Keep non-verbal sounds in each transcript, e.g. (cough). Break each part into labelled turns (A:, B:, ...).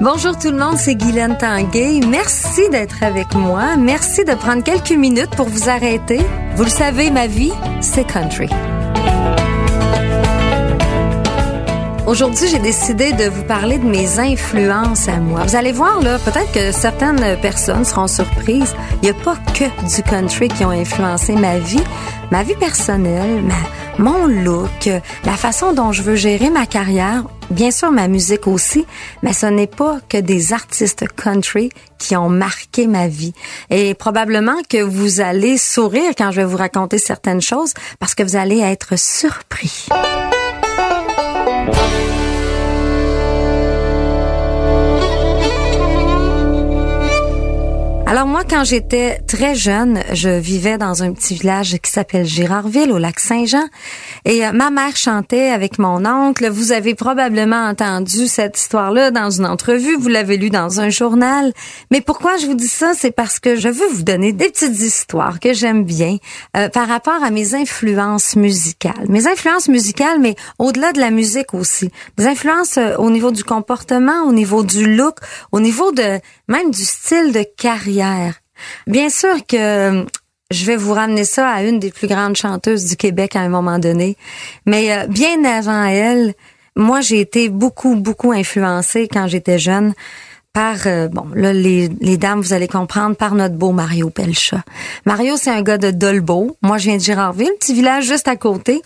A: Bonjour tout le monde, c'est Guylaine Tanguay. Merci d'être avec moi. Merci de prendre quelques minutes pour vous arrêter. Vous le savez, ma vie, c'est country. Aujourd'hui, j'ai décidé de vous parler de mes influences à moi. Vous allez voir, là, peut-être que certaines personnes seront surprises. Il n'y a pas que du country qui ont influencé ma vie, ma vie personnelle, mon look, la façon dont je veux gérer ma carrière, bien sûr ma musique aussi, mais ce n'est pas que des artistes country qui ont marqué ma vie. Et probablement que vous allez sourire quand je vais vous raconter certaines choses parce que vous allez être surpris. Alors moi, quand j'étais très jeune, je vivais dans un petit village qui s'appelle Girardville, au lac Saint-Jean, et euh, ma mère chantait avec mon oncle. Vous avez probablement entendu cette histoire-là dans une entrevue, vous l'avez lu dans un journal. Mais pourquoi je vous dis ça, c'est parce que je veux vous donner des petites histoires que j'aime bien euh, par rapport à mes influences musicales. Mes influences musicales, mais au-delà de la musique aussi. Des influences euh, au niveau du comportement, au niveau du look, au niveau de même du style de carrière. Bien sûr que euh, je vais vous ramener ça à une des plus grandes chanteuses du Québec à un moment donné, mais euh, bien avant elle, moi j'ai été beaucoup beaucoup influencée quand j'étais jeune par euh, bon là les, dames vous allez comprendre par notre beau Mario Pelcha. Mario c'est un gars de Dolbeau, moi je viens de Girardville, petit village juste à côté.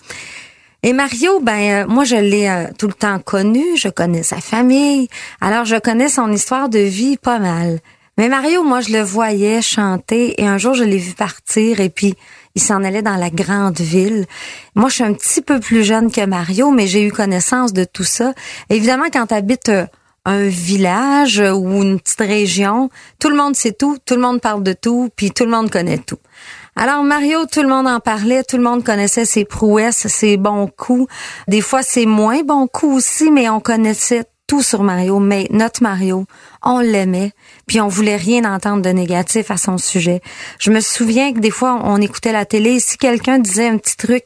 A: Et Mario, ben moi je l'ai tout le temps connu, je connais sa famille, alors je connais son histoire de vie pas mal. Mais Mario, moi, je le voyais chanter et un jour, je l'ai vu partir et puis il s'en allait dans la grande ville. Moi, je suis un petit peu plus jeune que Mario, mais j'ai eu connaissance de tout ça. Évidemment, quand tu habites euh, un village ou une petite région, tout le monde sait tout, tout le monde parle de tout, puis tout le monde connaît tout. Alors Mario, tout le monde en parlait, tout le monde connaissait ses prouesses, ses bons coups. Des fois, c'est moins bons coups aussi, mais on connaissait tout sur Mario, mais notre Mario, on l'aimait, puis on voulait rien entendre de négatif à son sujet. Je me souviens que des fois, on écoutait la télé, si quelqu'un disait un petit truc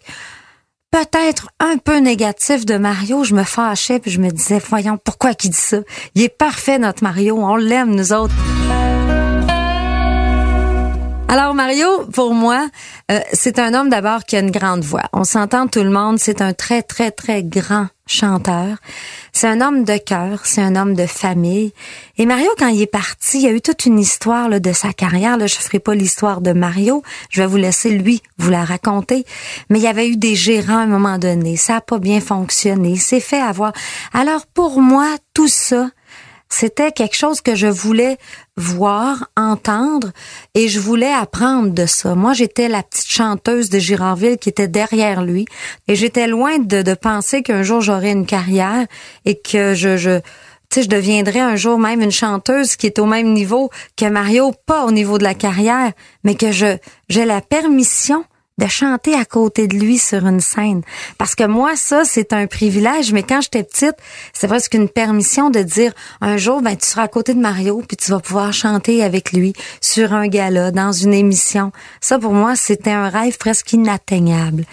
A: peut-être un peu négatif de Mario, je me fâchais, puis je me disais, voyons, pourquoi qu'il dit ça? Il est parfait, notre Mario, on l'aime, nous autres. Alors Mario, pour moi, euh, c'est un homme d'abord qui a une grande voix. On s'entend tout le monde, c'est un très très très grand chanteur. C'est un homme de cœur, c'est un homme de famille. Et Mario, quand il est parti, il y a eu toute une histoire là, de sa carrière. Là, je ferai pas l'histoire de Mario, je vais vous laisser lui vous la raconter. Mais il y avait eu des gérants à un moment donné, ça a pas bien fonctionné, il s'est fait avoir. Alors pour moi, tout ça, c'était quelque chose que je voulais voir, entendre, et je voulais apprendre de ça. Moi, j'étais la petite chanteuse de Girardville qui était derrière lui, et j'étais loin de, penser qu'un jour j'aurais une carrière et que je, je tu je deviendrais un jour même une chanteuse qui est au même niveau que Mario, pas au niveau de la carrière, mais que je j'ai la permission de chanter à côté de lui sur une scène. Parce que moi, ça, c'est un privilège, mais quand j'étais petite, c'est presque une permission de dire un jour, ben, tu seras à côté de Mario, puis tu vas pouvoir chanter avec lui sur un gala, dans une émission. Ça, pour moi, c'était un rêve presque inatteignable.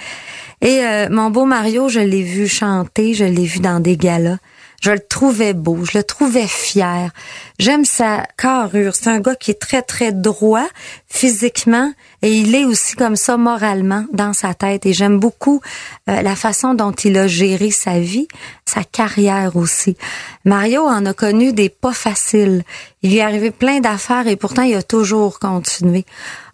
A: Et euh, mon beau Mario, je l'ai vu chanter, je l'ai vu dans des galas. Je le trouvais beau, je le trouvais fier. J'aime sa carrure. C'est un gars qui est très, très droit physiquement et il est aussi comme ça moralement dans sa tête. Et j'aime beaucoup euh, la façon dont il a géré sa vie, sa carrière aussi. Mario en a connu des pas faciles. Il lui est arrivé plein d'affaires et pourtant il a toujours continué.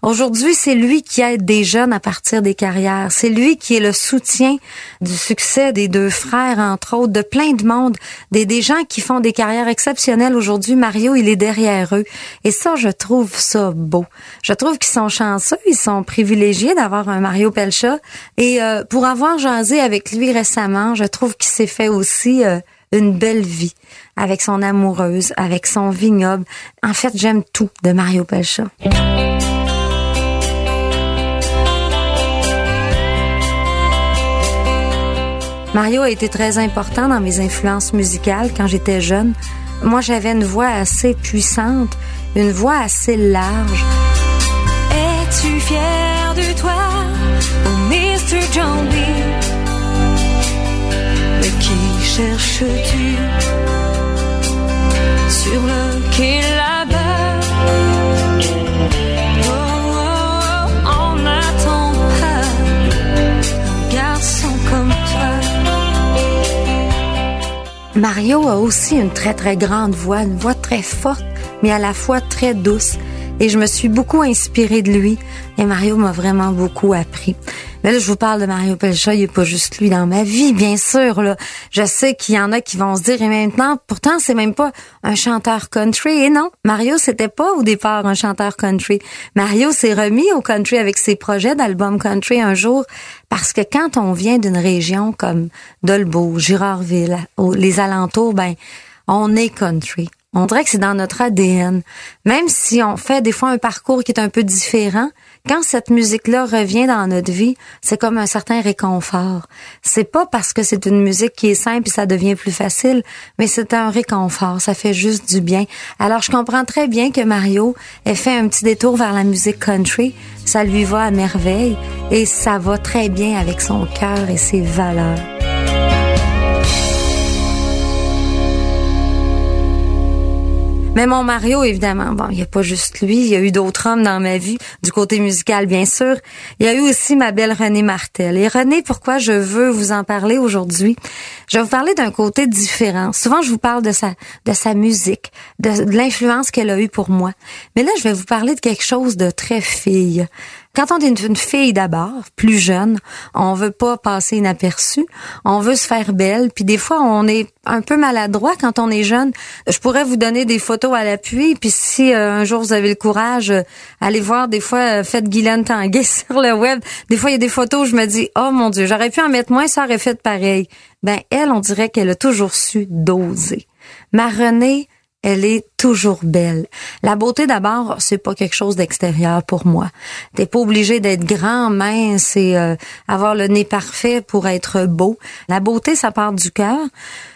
A: Aujourd'hui, c'est lui qui aide des jeunes à partir des carrières. C'est lui qui est le soutien du succès des deux frères, entre autres, de plein de monde, des, des gens qui font des carrières exceptionnelles aujourd'hui. Mario, il est derrière eux. Et ça, je trouve ça beau. Je trouve qu'ils sont chanceux, ils sont privilégiés d'avoir un Mario Pelcha. Et euh, pour avoir jasé avec lui récemment, je trouve qu'il s'est fait aussi euh, une belle vie avec son amoureuse, avec son vignoble. En fait, j'aime tout de Mario Pelcha. Mario a été très important dans mes influences musicales quand j'étais jeune. Moi, j'avais une voix assez puissante, une voix assez large.
B: Fier de toi, oh Mr. John Lee?
A: cherches-tu sur le quai là-bas? Oh, oh, oh, On n'attend pas un garçon comme toi. Mario a aussi une très très grande voix, une voix très forte, mais à la fois très douce. Et je me suis beaucoup inspirée de lui. Et Mario m'a vraiment beaucoup appris. Mais là, je vous parle de Mario Pelcha, il n'est pas juste lui dans ma vie, bien sûr. Là. Je sais qu'il y en a qui vont se dire, et maintenant, pourtant, c'est même pas un chanteur country. Et non, Mario, c'était pas au départ un chanteur country. Mario s'est remis au country avec ses projets d'album country un jour, parce que quand on vient d'une région comme Dolbeau, Girardville, les alentours, ben, on est country. On dirait que c'est dans notre ADN. Même si on fait des fois un parcours qui est un peu différent, quand cette musique-là revient dans notre vie, c'est comme un certain réconfort. C'est pas parce que c'est une musique qui est simple et ça devient plus facile, mais c'est un réconfort. Ça fait juste du bien. Alors, je comprends très bien que Mario ait fait un petit détour vers la musique country. Ça lui va à merveille et ça va très bien avec son cœur et ses valeurs. Mais mon Mario, évidemment, bon, il n'y a pas juste lui, il y a eu d'autres hommes dans ma vie, du côté musical, bien sûr. Il y a eu aussi ma belle Renée Martel. Et Renée, pourquoi je veux vous en parler aujourd'hui? Je vais vous parler d'un côté différent. Souvent, je vous parle de sa, de sa musique, de l'influence qu'elle a eue pour moi. Mais là, je vais vous parler de quelque chose de très fille. Quand on est une fille d'abord, plus jeune, on veut pas passer inaperçu, on veut se faire belle, puis des fois on est un peu maladroit quand on est jeune. Je pourrais vous donner des photos à l'appui, puis si euh, un jour vous avez le courage, euh, allez voir des fois euh, faites Guylaine Tanguay (laughs) sur le web. Des fois il y a des photos où je me dis "Oh mon dieu, j'aurais pu en mettre moins, ça aurait fait pareil." Ben elle, on dirait qu'elle a toujours su doser. Ma Renée, elle est toujours belle. La beauté d'abord, c'est pas quelque chose d'extérieur pour moi. T'es pas obligé d'être grand, mince et euh, avoir le nez parfait pour être beau. La beauté, ça part du cœur.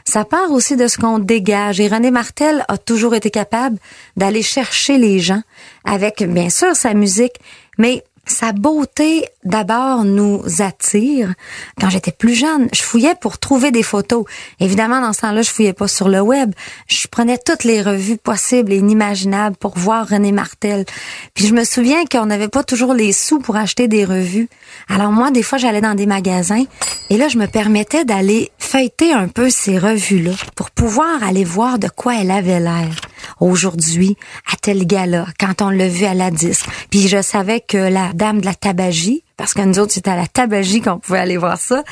A: Ça part aussi de ce qu'on dégage. Et René Martel a toujours été capable d'aller chercher les gens avec, bien sûr, sa musique, mais sa beauté, d'abord, nous attire. Quand j'étais plus jeune, je fouillais pour trouver des photos. Évidemment, dans ce temps-là, je fouillais pas sur le web. Je prenais toutes les revues possibles et inimaginables pour voir René Martel. Puis je me souviens qu'on n'avait pas toujours les sous pour acheter des revues. Alors moi, des fois, j'allais dans des magasins et là, je me permettais d'aller feuilleter un peu ces revues-là pour pouvoir aller voir de quoi elle avait l'air aujourd'hui à tel gala quand on l'a vu à la disque. Puis je savais que la dame de la tabagie, parce que nous autres c'était à la tabagie qu'on pouvait aller voir ça,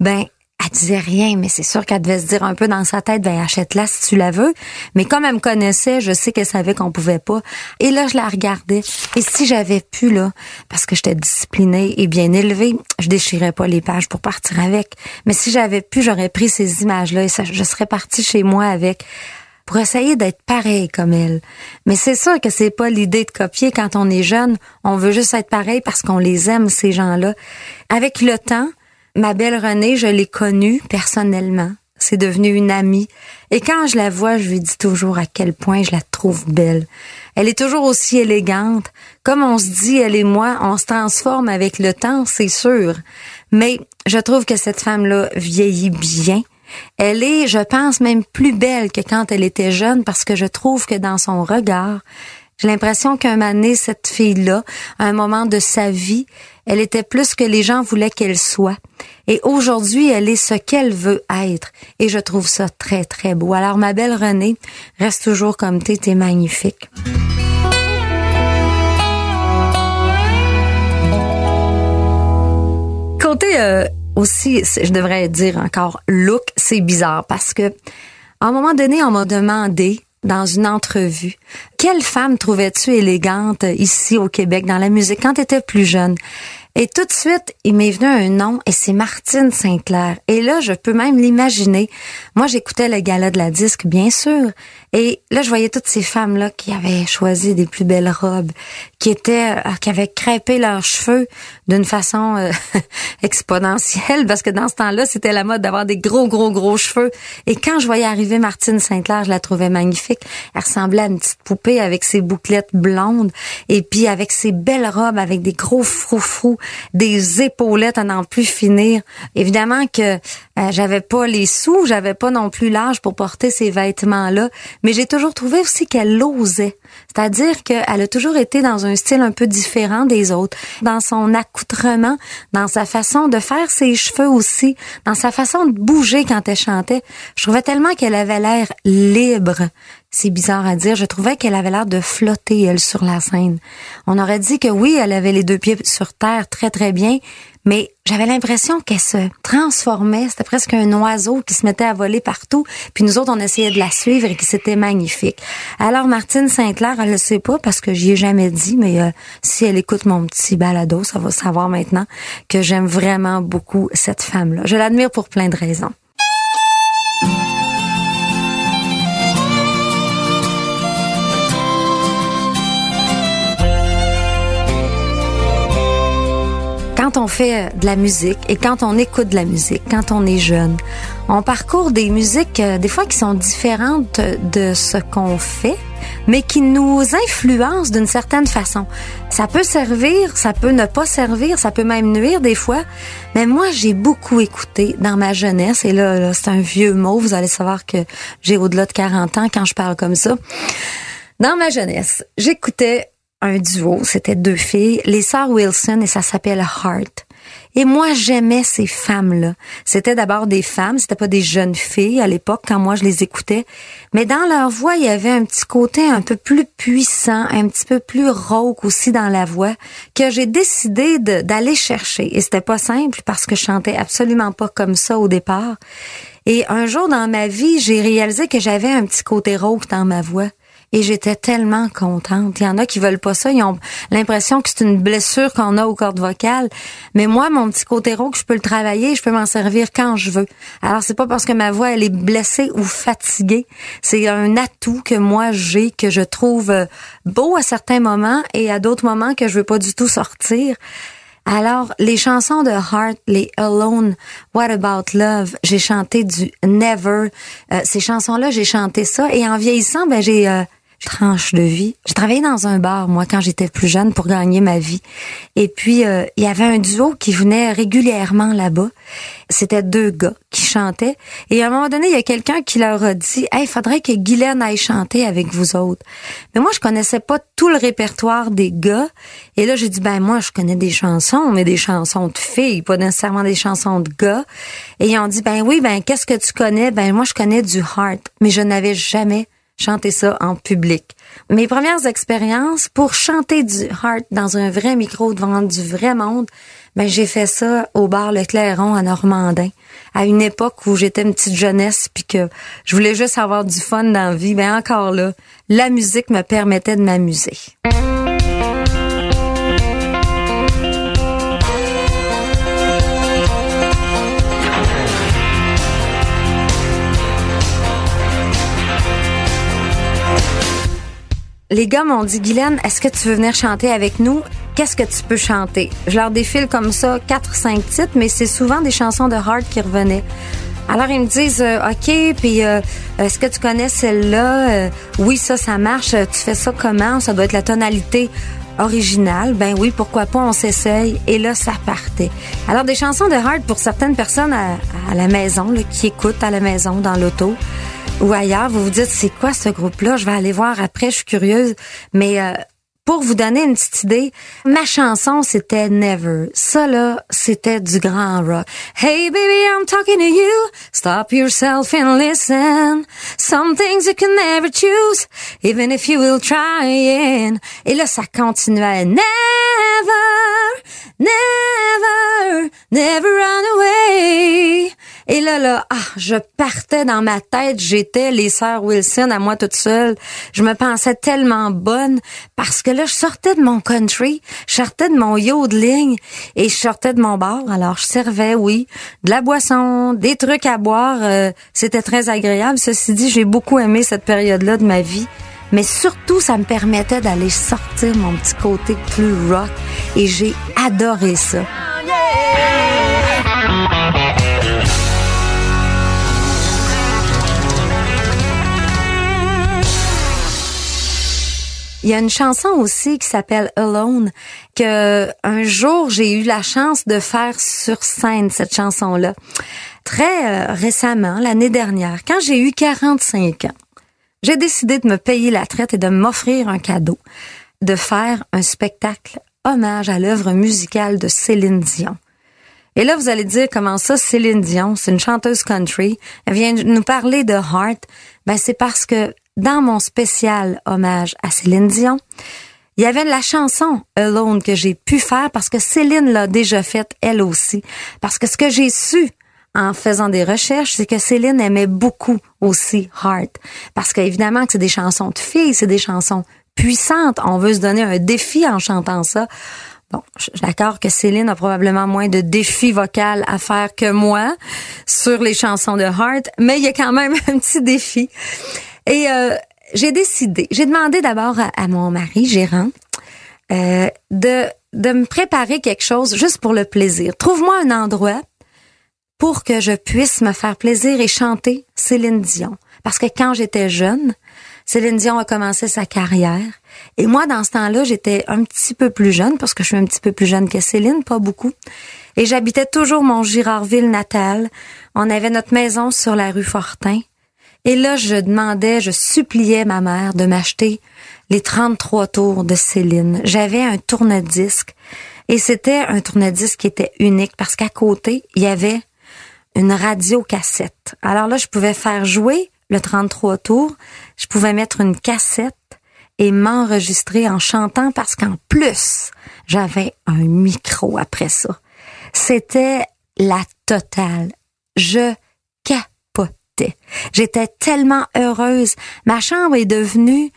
A: ben elle disait rien, mais c'est sûr qu'elle devait se dire un peu dans sa tête, ben achète-la si tu la veux. Mais comme elle me connaissait, je sais qu'elle savait qu'on pouvait pas. Et là, je la regardais. Et si j'avais pu, là, parce que j'étais disciplinée et bien élevée, je déchirais pas les pages pour partir avec. Mais si j'avais pu, j'aurais pris ces images-là et je serais partie chez moi avec pour essayer d'être pareil comme elle. Mais c'est sûr que c'est pas l'idée de copier quand on est jeune. On veut juste être pareil parce qu'on les aime, ces gens-là. Avec le temps, ma belle Renée, je l'ai connue personnellement. C'est devenu une amie. Et quand je la vois, je lui dis toujours à quel point je la trouve belle. Elle est toujours aussi élégante. Comme on se dit, elle et moi, on se transforme avec le temps, c'est sûr. Mais je trouve que cette femme-là vieillit bien. Elle est, je pense, même plus belle que quand elle était jeune parce que je trouve que dans son regard, j'ai l'impression qu'un moment cette fille-là, à un moment de sa vie, elle était plus que les gens voulaient qu'elle soit. Et aujourd'hui, elle est ce qu'elle veut être. Et je trouve ça très, très beau. Alors, ma belle Renée, reste toujours comme t'es, t'es magnifique. Côté euh, aussi, je devrais dire encore look, c'est bizarre parce que à un moment donné, on m'a demandé dans une entrevue, quelle femme trouvais-tu élégante ici au Québec dans la musique quand tu étais plus jeune? Et tout de suite, il m'est venu un nom et c'est Martine Saint-Clair. Et là, je peux même l'imaginer. Moi, j'écoutais le gala de la disque, bien sûr. Et là, je voyais toutes ces femmes-là qui avaient choisi des plus belles robes, qui étaient, euh, qui avaient crêpé leurs cheveux d'une façon euh, (laughs) exponentielle, parce que dans ce temps-là, c'était la mode d'avoir des gros, gros, gros cheveux. Et quand je voyais arriver Martine Saint-Clair, je la trouvais magnifique. Elle ressemblait à une petite poupée avec ses bouclettes blondes, et puis avec ses belles robes, avec des gros froufrous, des épaulettes à n'en plus finir. Évidemment que euh, j'avais pas les sous, j'avais pas non plus l'âge pour porter ces vêtements-là, mais j'ai toujours trouvé aussi qu'elle l'osait. C'est-à-dire qu'elle a toujours été dans un style un peu différent des autres, dans son accoutrement, dans sa façon de faire ses cheveux aussi, dans sa façon de bouger quand elle chantait. Je trouvais tellement qu'elle avait l'air libre. C'est bizarre à dire. Je trouvais qu'elle avait l'air de flotter, elle, sur la scène. On aurait dit que oui, elle avait les deux pieds sur terre très, très bien, mais j'avais l'impression qu'elle se transformait. C'était presque un oiseau qui se mettait à voler partout. Puis nous autres, on essayait de la suivre et que c'était magnifique. Alors Martine Saint-Clair, elle le sait pas parce que j'y ai jamais dit, mais euh, si elle écoute mon petit balado, ça va savoir maintenant que j'aime vraiment beaucoup cette femme-là. Je l'admire pour plein de raisons. Quand on fait de la musique et quand on écoute de la musique, quand on est jeune, on parcourt des musiques euh, des fois qui sont différentes de ce qu'on fait, mais qui nous influencent d'une certaine façon. Ça peut servir, ça peut ne pas servir, ça peut même nuire des fois. Mais moi, j'ai beaucoup écouté dans ma jeunesse, et là, là c'est un vieux mot, vous allez savoir que j'ai au-delà de 40 ans quand je parle comme ça. Dans ma jeunesse, j'écoutais un duo, c'était deux filles, les sœurs Wilson et ça s'appelle Heart. Et moi, j'aimais ces femmes-là. C'était d'abord des femmes, c'était pas des jeunes filles à l'époque quand moi je les écoutais, mais dans leur voix, il y avait un petit côté un peu plus puissant, un petit peu plus rauque aussi dans la voix que j'ai décidé d'aller chercher. Et c'était pas simple parce que je chantais absolument pas comme ça au départ. Et un jour dans ma vie, j'ai réalisé que j'avais un petit côté rauque dans ma voix et j'étais tellement contente. Il y en a qui veulent pas ça, ils ont l'impression que c'est une blessure qu'on a aux cordes vocales, mais moi mon petit côté rauque, je peux le travailler, je peux m'en servir quand je veux. Alors c'est pas parce que ma voix elle est blessée ou fatiguée, c'est un atout que moi j'ai que je trouve euh, beau à certains moments et à d'autres moments que je veux pas du tout sortir. Alors, les chansons de Heart, les Alone, What About Love, j'ai chanté du Never. Euh, ces chansons-là, j'ai chanté ça. Et en vieillissant, ben j'ai euh, tranche de vie. J'ai travaillé dans un bar, moi, quand j'étais plus jeune, pour gagner ma vie. Et puis, euh, il y avait un duo qui venait régulièrement là-bas. C'était deux gars qui chantaient. Et à un moment donné, il y a quelqu'un qui leur a dit, « Hey, faudrait que Guylaine aille chanter avec vous autres. » Mais moi, je connaissais pas tout le répertoire des gars. Et là, j'ai dit, ben moi, je connais des chansons, mais des chansons de filles, pas nécessairement des chansons de gars. Et ils ont dit, ben oui, ben qu'est-ce que tu connais? Ben moi, je connais du heart, mais je n'avais jamais chanter ça en public. Mes premières expériences pour chanter du heart dans un vrai micro devant du vrai monde, ben j'ai fait ça au bar Le Clairon à Normandin, à une époque où j'étais une petite jeunesse puis que je voulais juste avoir du fun dans la vie. Ben encore là, la musique me permettait de m'amuser. Les gars m'ont dit, Guylaine, est-ce que tu veux venir chanter avec nous? Qu'est-ce que tu peux chanter? Je leur défile comme ça quatre, cinq titres, mais c'est souvent des chansons de hard qui revenaient. Alors ils me disent euh, OK, puis euh, est-ce que tu connais celle-là? Euh, Oui, ça ça marche. Tu fais ça comment? Ça doit être la tonalité originale. Ben oui, pourquoi pas? On s'essaye. Et là, ça partait. Alors des chansons de hard pour certaines personnes à, la maison, qui écoutent à la maison dans l'auto ou ailleurs, vous vous dites c'est quoi ce groupe-là? Je vais aller voir après, je suis curieuse. Mais euh, pour vous donner une petite idée, ma chanson c'était Never. Ça là, c'était du grand rock. Hey baby, I'm talking to you. Stop yourself and listen. Some things you can never choose, even if you will try. Et là, ça continuait. Never, never, never run away. Et là, là, ah, je partais dans ma tête, j'étais les sœurs Wilson à moi toute seule. Je me pensais tellement bonne parce que là, je sortais de mon country, je sortais de mon yodeling et je sortais de mon bar. Alors, je servais, oui, de la boisson, des trucs à boire. Euh, c'était très agréable. Ceci dit, j'ai beaucoup aimé cette période-là de ma vie. Mais surtout, ça me permettait d'aller sortir mon petit côté plus rock et j'ai adoré ça. Il y a une chanson aussi qui s'appelle Alone que un jour j'ai eu la chance de faire sur scène cette chanson-là. Très euh, récemment, l'année dernière, quand j'ai eu 45 ans, j'ai décidé de me payer la traite et de m'offrir un cadeau, de faire un spectacle hommage à l'œuvre musicale de Céline Dion. Et là, vous allez dire comment ça, Céline Dion, c'est une chanteuse country, elle vient nous parler de Heart. Ben, c'est parce que dans mon spécial hommage à Céline Dion, il y avait la chanson Alone que j'ai pu faire parce que Céline l'a déjà faite elle aussi. Parce que ce que j'ai su en faisant des recherches, c'est que Céline aimait beaucoup aussi Heart. Parce qu'évidemment que c'est des chansons de filles, c'est des chansons puissantes. On veut se donner un défi en chantant ça. Bon, je d'accord que Céline a probablement moins de défis vocaux à faire que moi sur les chansons de Heart, mais il y a quand même (laughs) un petit défi. Et euh, j'ai décidé, j'ai demandé d'abord à, mon mari, gérant, euh, de, de me préparer quelque chose juste pour le plaisir. Trouve-moi un endroit pour que je puisse me faire plaisir et chanter Céline Dion. Parce que quand j'étais jeune, Céline Dion a commencé sa carrière. Et moi, dans ce temps-là, j'étais un petit peu plus jeune, parce que je suis un petit peu plus jeune que Céline, pas beaucoup. Et j'habitais toujours mon Girardville natal. On avait notre maison sur la rue Fortin. Et là, je demandais, je suppliais ma mère de m'acheter les 33 tours de Céline. J'avais un tourne-disque et c'était un tourne-disque qui était unique parce qu'à côté, il y avait une radio cassette. Alors là, je pouvais faire jouer le 33 tours, je pouvais mettre une cassette et m'enregistrer en chantant parce qu'en plus, j'avais un micro après ça. C'était la totale. Je J'étais tellement heureuse. Ma chambre est devenue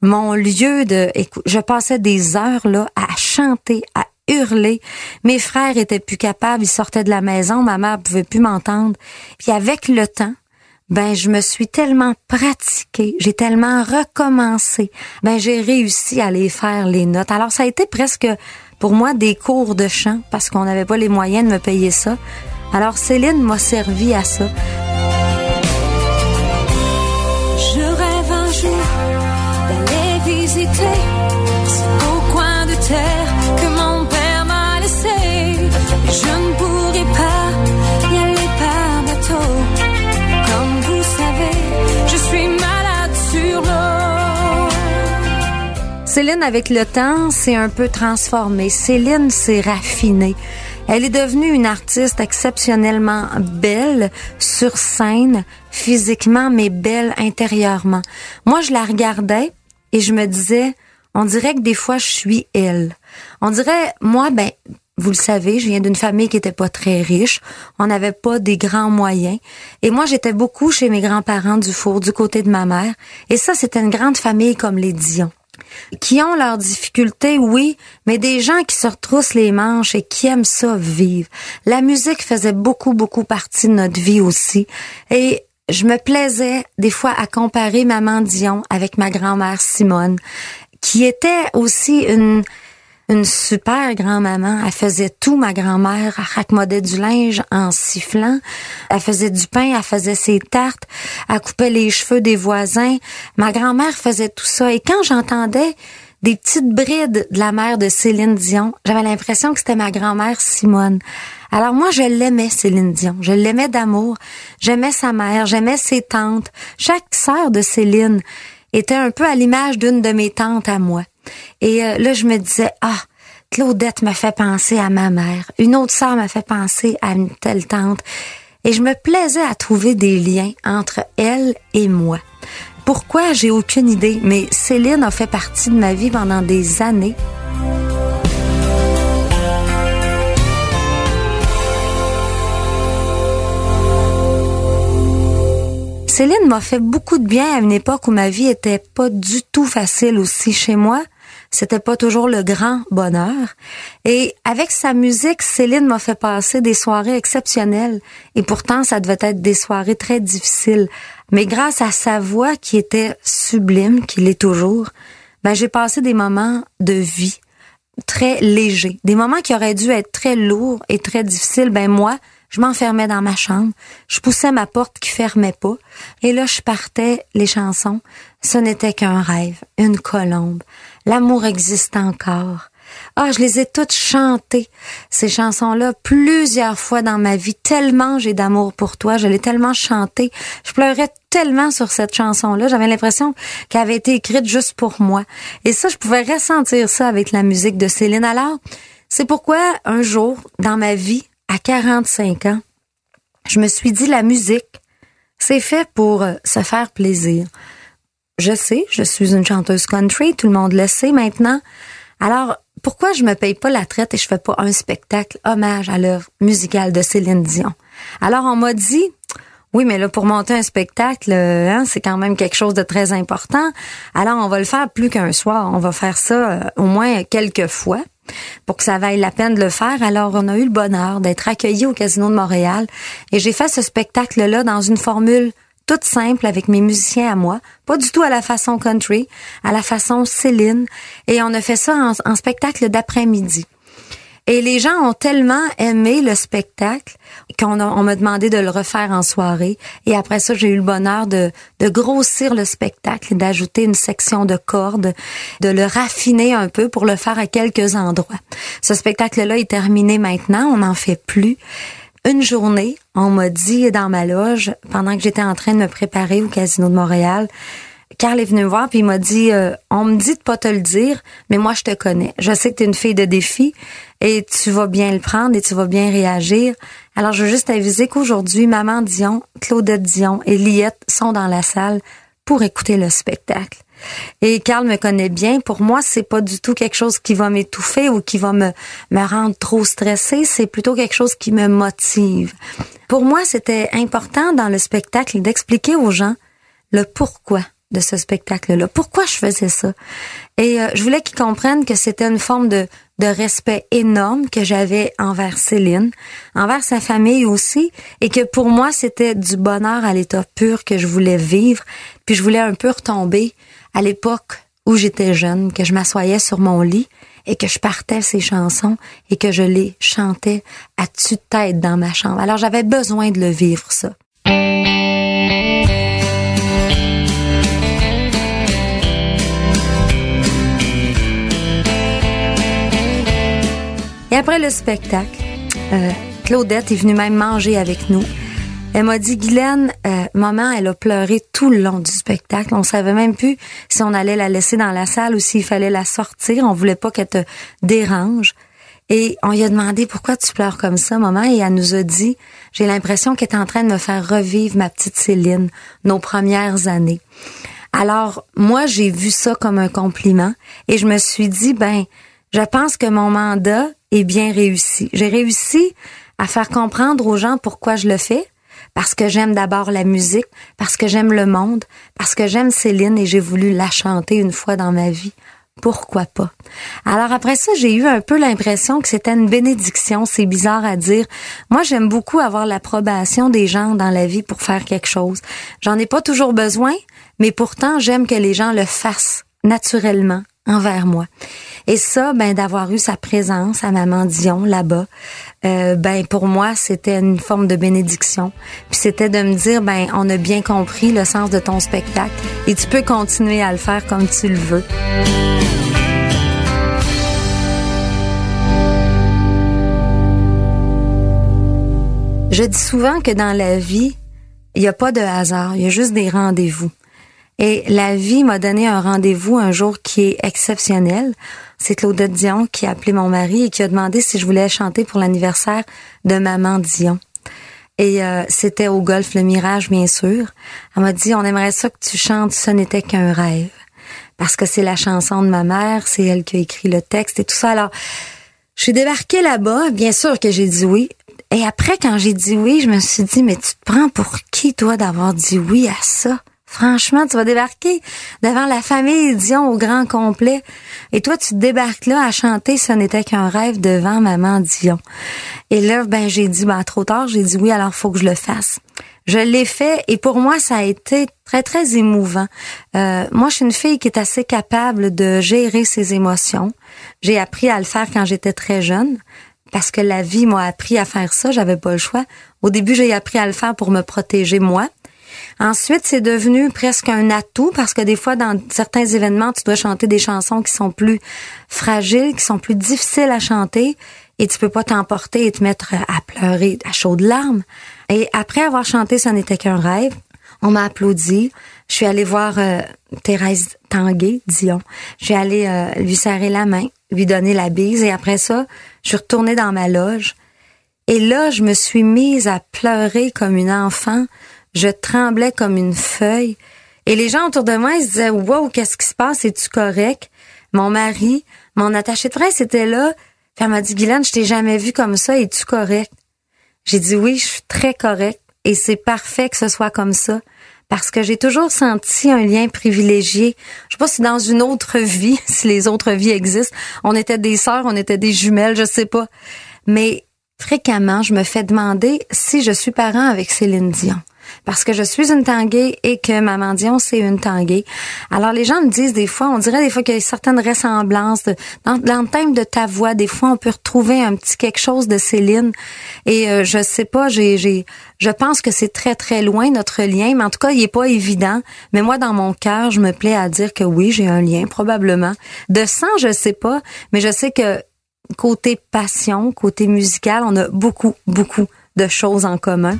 A: mon lieu de... Écoute, je passais des heures là à chanter, à hurler. Mes frères étaient plus capables, ils sortaient de la maison, ma mère pouvait plus m'entendre. Puis avec le temps, ben je me suis tellement pratiquée, j'ai tellement recommencé. Ben j'ai réussi à aller faire les notes. Alors ça a été presque pour moi des cours de chant parce qu'on n'avait pas les moyens de me payer ça. Alors Céline m'a servi à ça. Céline, avec le temps, s'est un peu transformée. Céline s'est raffinée. Elle est devenue une artiste exceptionnellement belle sur scène, physiquement, mais belle intérieurement. Moi, je la regardais et je me disais, on dirait que des fois, je suis elle. On dirait, moi, ben, vous le savez, je viens d'une famille qui était pas très riche. On n'avait pas des grands moyens. Et moi, j'étais beaucoup chez mes grands-parents du four, du côté de ma mère. Et ça, c'était une grande famille comme les Dion qui ont leurs difficultés, oui, mais des gens qui se retroussent les manches et qui aiment ça vivre. La musique faisait beaucoup, beaucoup partie de notre vie aussi. Et je me plaisais des fois à comparer Maman Dion avec ma grand-mère Simone, qui était aussi une une super grand-maman. Elle faisait tout, ma grand-mère. Elle du linge en sifflant. Elle faisait du pain, elle faisait ses tartes. Elle coupait les cheveux des voisins. Ma grand-mère faisait tout ça. Et quand j'entendais des petites brides de la mère de Céline Dion, j'avais l'impression que c'était ma grand-mère Simone. Alors moi, je l'aimais, Céline Dion. Je l'aimais d'amour. J'aimais sa mère, j'aimais ses tantes. Chaque sœur de Céline était un peu à l'image d'une de mes tantes à moi. Et euh, là, je me disais, ah, Claudette me fait penser à ma mère. Une autre sœur me fait penser à une telle tante. Et je me plaisais à trouver des liens entre elle et moi. Pourquoi, j'ai aucune idée, mais Céline a fait partie de ma vie pendant des années. Céline m'a fait beaucoup de bien à une époque où ma vie était pas du tout facile aussi chez moi. C'était pas toujours le grand bonheur. Et avec sa musique, Céline m'a fait passer des soirées exceptionnelles. Et pourtant, ça devait être des soirées très difficiles. Mais grâce à sa voix qui était sublime, qui l'est toujours, ben, j'ai passé des moments de vie très légers. Des moments qui auraient dû être très lourds et très difficiles. Ben, moi, je m'enfermais dans ma chambre, je poussais ma porte qui fermait pas, et là je partais les chansons. Ce n'était qu'un rêve, une colombe. L'amour existe encore. Ah, je les ai toutes chantées, ces chansons-là, plusieurs fois dans ma vie, tellement j'ai d'amour pour toi, je l'ai tellement chantée. Je pleurais tellement sur cette chanson-là, j'avais l'impression qu'elle avait été écrite juste pour moi. Et ça, je pouvais ressentir ça avec la musique de Céline. Alors, c'est pourquoi un jour, dans ma vie, à 45 ans, je me suis dit la musique, c'est fait pour euh, se faire plaisir. Je sais, je suis une chanteuse country, tout le monde le sait maintenant. Alors, pourquoi je me paye pas la traite et je fais pas un spectacle hommage à l'œuvre musicale de Céline Dion? Alors, on m'a dit, oui, mais là, pour monter un spectacle, euh, hein, c'est quand même quelque chose de très important. Alors, on va le faire plus qu'un soir. On va faire ça euh, au moins quelques fois pour que ça vaille la peine de le faire. Alors, on a eu le bonheur d'être accueillis au Casino de Montréal et j'ai fait ce spectacle-là dans une formule toute simple avec mes musiciens à moi, pas du tout à la façon country, à la façon Céline, et on a fait ça en, en spectacle d'après-midi. Et les gens ont tellement aimé le spectacle qu'on on m'a demandé de le refaire en soirée. Et après ça, j'ai eu le bonheur de, de grossir le spectacle, d'ajouter une section de cordes, de le raffiner un peu pour le faire à quelques endroits. Ce spectacle-là est terminé maintenant, on n'en fait plus. Une journée, on m'a dit dans ma loge, pendant que j'étais en train de me préparer au Casino de Montréal, Carl est venu me voir puis il m'a dit euh, on me dit de pas te le dire, mais moi je te connais. Je sais que tu es une fille de défi et tu vas bien le prendre et tu vas bien réagir. Alors je veux juste aviser qu'aujourd'hui maman Dion, Claudette Dion et Liette sont dans la salle pour écouter le spectacle. Et Carl me connaît bien. Pour moi, c'est pas du tout quelque chose qui va m'étouffer ou qui va me, me rendre trop stressée. C'est plutôt quelque chose qui me motive. Pour moi, c'était important dans le spectacle d'expliquer aux gens le pourquoi de ce spectacle-là. Pourquoi je faisais ça? Et euh, je voulais qu'ils comprennent que c'était une forme de, de respect énorme que j'avais envers Céline, envers sa famille aussi, et que pour moi, c'était du bonheur à l'état pur que je voulais vivre. Puis je voulais un peu retomber à l'époque où j'étais jeune, que je m'assoyais sur mon lit et que je partais ces chansons et que je les chantais à tue-tête dans ma chambre. Alors j'avais besoin de le vivre, ça. Après le spectacle, euh, Claudette est venue même manger avec nous. Elle m'a dit, Guylaine, euh, maman, elle a pleuré tout le long du spectacle. On savait même plus si on allait la laisser dans la salle ou s'il fallait la sortir. On voulait pas qu'elle te dérange. Et on lui a demandé pourquoi tu pleures comme ça, maman, et elle nous a dit, j'ai l'impression qu'elle est en train de me faire revivre ma petite Céline, nos premières années. Alors, moi, j'ai vu ça comme un compliment et je me suis dit, ben, je pense que mon mandat est bien réussi. J'ai réussi à faire comprendre aux gens pourquoi je le fais, parce que j'aime d'abord la musique, parce que j'aime le monde, parce que j'aime Céline et j'ai voulu la chanter une fois dans ma vie. Pourquoi pas? Alors après ça, j'ai eu un peu l'impression que c'était une bénédiction. C'est bizarre à dire. Moi, j'aime beaucoup avoir l'approbation des gens dans la vie pour faire quelque chose. J'en ai pas toujours besoin, mais pourtant, j'aime que les gens le fassent naturellement envers moi. Et ça, ben d'avoir eu sa présence à Maman Dion là-bas, euh, ben pour moi c'était une forme de bénédiction. Puis c'était de me dire ben on a bien compris le sens de ton spectacle et tu peux continuer à le faire comme tu le veux. Je dis souvent que dans la vie, il n'y a pas de hasard, il y a juste des rendez-vous. Et la vie m'a donné un rendez-vous un jour qui est exceptionnel. C'est Claudette Dion qui a appelé mon mari et qui a demandé si je voulais chanter pour l'anniversaire de maman Dion. Et euh, c'était au golf Le Mirage, bien sûr. Elle m'a dit, on aimerait ça que tu chantes, ce n'était qu'un rêve. Parce que c'est la chanson de ma mère, c'est elle qui a écrit le texte et tout ça. Alors, je suis débarquée là-bas, bien sûr que j'ai dit oui. Et après, quand j'ai dit oui, je me suis dit, mais tu te prends pour qui, toi, d'avoir dit oui à ça? Franchement, tu vas débarquer devant la famille Dion au grand complet. Et toi, tu débarques là à chanter Ce n'était qu'un rêve devant maman Dion. Et là, ben, j'ai dit, ben, trop tard, j'ai dit oui, alors faut que je le fasse. Je l'ai fait et pour moi, ça a été très, très émouvant. Euh, moi, je suis une fille qui est assez capable de gérer ses émotions. J'ai appris à le faire quand j'étais très jeune parce que la vie m'a appris à faire ça, j'avais pas le choix. Au début, j'ai appris à le faire pour me protéger moi. Ensuite, c'est devenu presque un atout parce que des fois, dans certains événements, tu dois chanter des chansons qui sont plus fragiles, qui sont plus difficiles à chanter et tu peux pas t'emporter et te mettre à pleurer à chaudes larmes. Et après avoir chanté Ce n'était qu'un rêve, on m'a applaudi. Je suis allée voir euh, Thérèse Tanguay, Dion. Je suis allée euh, lui serrer la main, lui donner la bise et après ça, je suis retournée dans ma loge. Et là, je me suis mise à pleurer comme une enfant je tremblais comme une feuille. Et les gens autour de moi, ils se disaient, wow, qu'est-ce qui se passe? Es-tu correct? Mon mari, mon attaché de presse était là. Elle m'a dit, Guylaine, je t'ai jamais vu comme ça. Es-tu correct? J'ai dit oui, je suis très correct. Et c'est parfait que ce soit comme ça. Parce que j'ai toujours senti un lien privilégié. Je sais pas si dans une autre vie, (laughs) si les autres vies existent, on était des sœurs, on était des jumelles, je sais pas. Mais fréquemment, je me fais demander si je suis parent avec Céline Dion parce que je suis une tanguay et que Maman Dion, c'est une tanguay. Alors, les gens me disent des fois, on dirait des fois qu'il y a certaines ressemblances. dans, le thème de ta voix, des fois, on peut retrouver un petit quelque chose de Céline. Et euh, je sais pas, j'ai, j'ai, je pense que c'est très, très loin notre lien, mais en tout cas, il est pas évident. Mais moi, dans mon cœur, je me plais à dire que oui, j'ai un lien, probablement. De sang, je sais pas, mais je sais que côté passion, côté musical, on a beaucoup, beaucoup de choses en commun.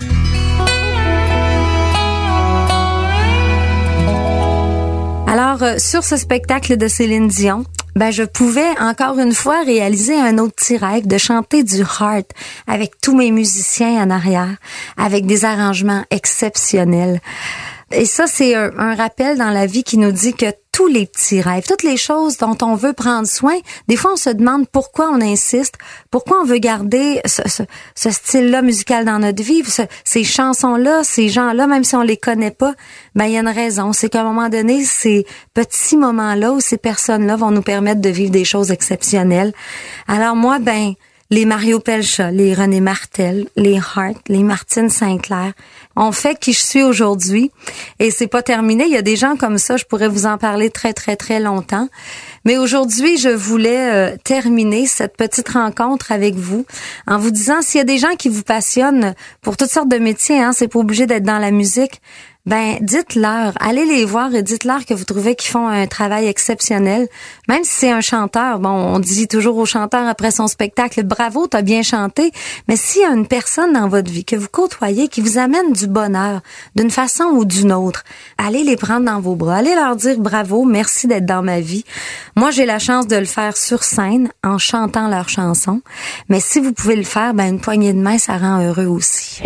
A: Alors, euh, sur ce spectacle de Céline Dion, ben je pouvais encore une fois réaliser un autre petit rêve de chanter du heart avec tous mes musiciens en arrière, avec des arrangements exceptionnels. Et ça, c'est un, rappel dans la vie qui nous dit que tous les petits rêves, toutes les choses dont on veut prendre soin, des fois on se demande pourquoi on insiste, pourquoi on veut garder ce, style-là musical dans notre vie, ces chansons-là, ces gens-là, même si on les connaît pas, ben il y a une raison. C'est qu'à un moment donné, ces petits moments-là ou ces personnes-là vont nous permettre de vivre des choses exceptionnelles. Alors moi, ben les Mario Pelcha, les René Martel, les Hart, les Martine Sinclair ont fait qui je suis aujourd'hui. Et c'est pas terminé. Il y a des gens comme ça, je pourrais vous en parler très, très, très longtemps. Mais aujourd'hui, je voulais euh, terminer cette petite rencontre avec vous en vous disant s'il y a des gens qui vous passionnent pour toutes sortes de métiers, hein, c'est pas obligé d'être dans la musique, ben dites-leur, allez les voir et dites-leur que vous trouvez qu'ils font un travail exceptionnel. Même si c'est un chanteur, bon, on dit toujours au chanteur après son spectacle, bravo, t'as bien chanté. Mais s'il y a une personne dans votre vie que vous côtoyez qui vous amène du bonheur d'une façon ou d'une autre, allez les prendre dans vos bras, allez leur dire bravo, merci d'être dans ma vie. Moi, j'ai la chance de le faire sur scène en chantant leurs chansons. Mais si vous pouvez le faire, ben une poignée de main, ça rend heureux aussi.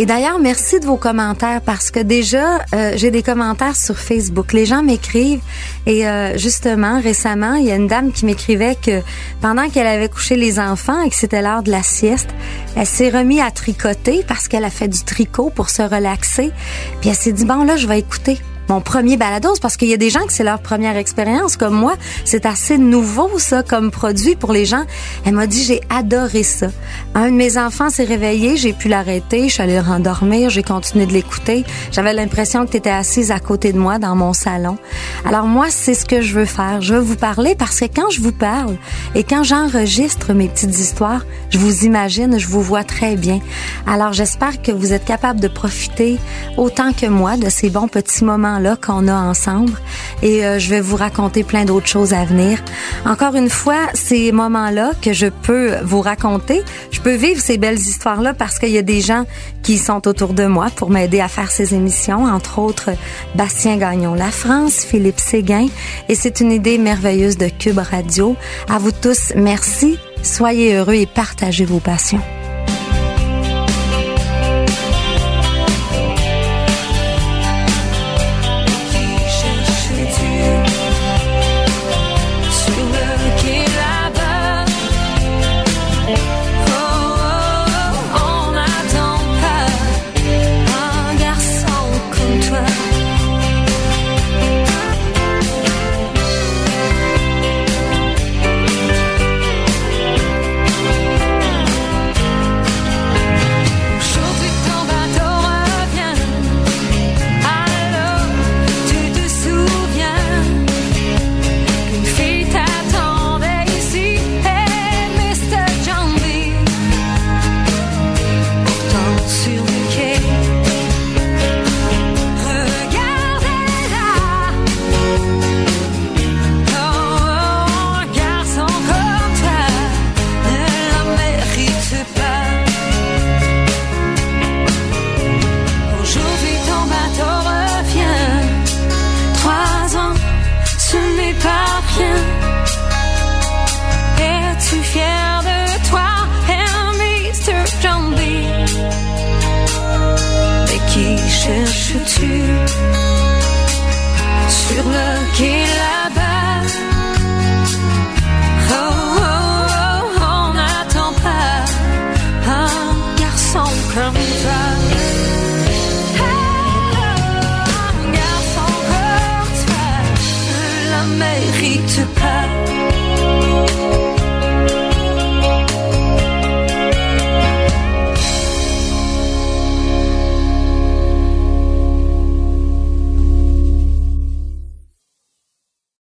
A: Et d'ailleurs, merci de vos commentaires parce que déjà, euh, j'ai des commentaires sur Facebook. Les gens m'écrivent et euh, justement, récemment, il y a une dame qui m'écrivait que pendant qu'elle avait couché les enfants et que c'était l'heure de la sieste, elle s'est remise à tricoter parce qu'elle a fait du tricot pour se relaxer. Puis elle s'est dit, bon là, je vais écouter mon premier balados parce qu'il y a des gens que c'est leur première expérience comme moi. C'est assez nouveau ça comme produit pour les gens. Elle m'a dit j'ai adoré ça. Un de mes enfants s'est réveillé, j'ai pu l'arrêter, je suis allée le rendormir, j'ai continué de l'écouter. J'avais l'impression que tu étais assise à côté de moi dans mon salon. Alors moi c'est ce que je veux faire. Je veux vous parler parce que quand je vous parle et quand j'enregistre mes petites histoires, je vous imagine, je vous vois très bien. Alors j'espère que vous êtes capable de profiter autant que moi de ces bons petits moments là qu'on a ensemble et euh, je vais vous raconter plein d'autres choses à venir. Encore une fois, ces moments-là que je peux vous raconter, je peux vivre ces belles histoires-là parce qu'il y a des gens qui sont autour de moi pour m'aider à faire ces émissions, entre autres Bastien Gagnon La France, Philippe Séguin et c'est une idée merveilleuse de Cube Radio. À vous tous, merci. Soyez heureux et partagez vos passions.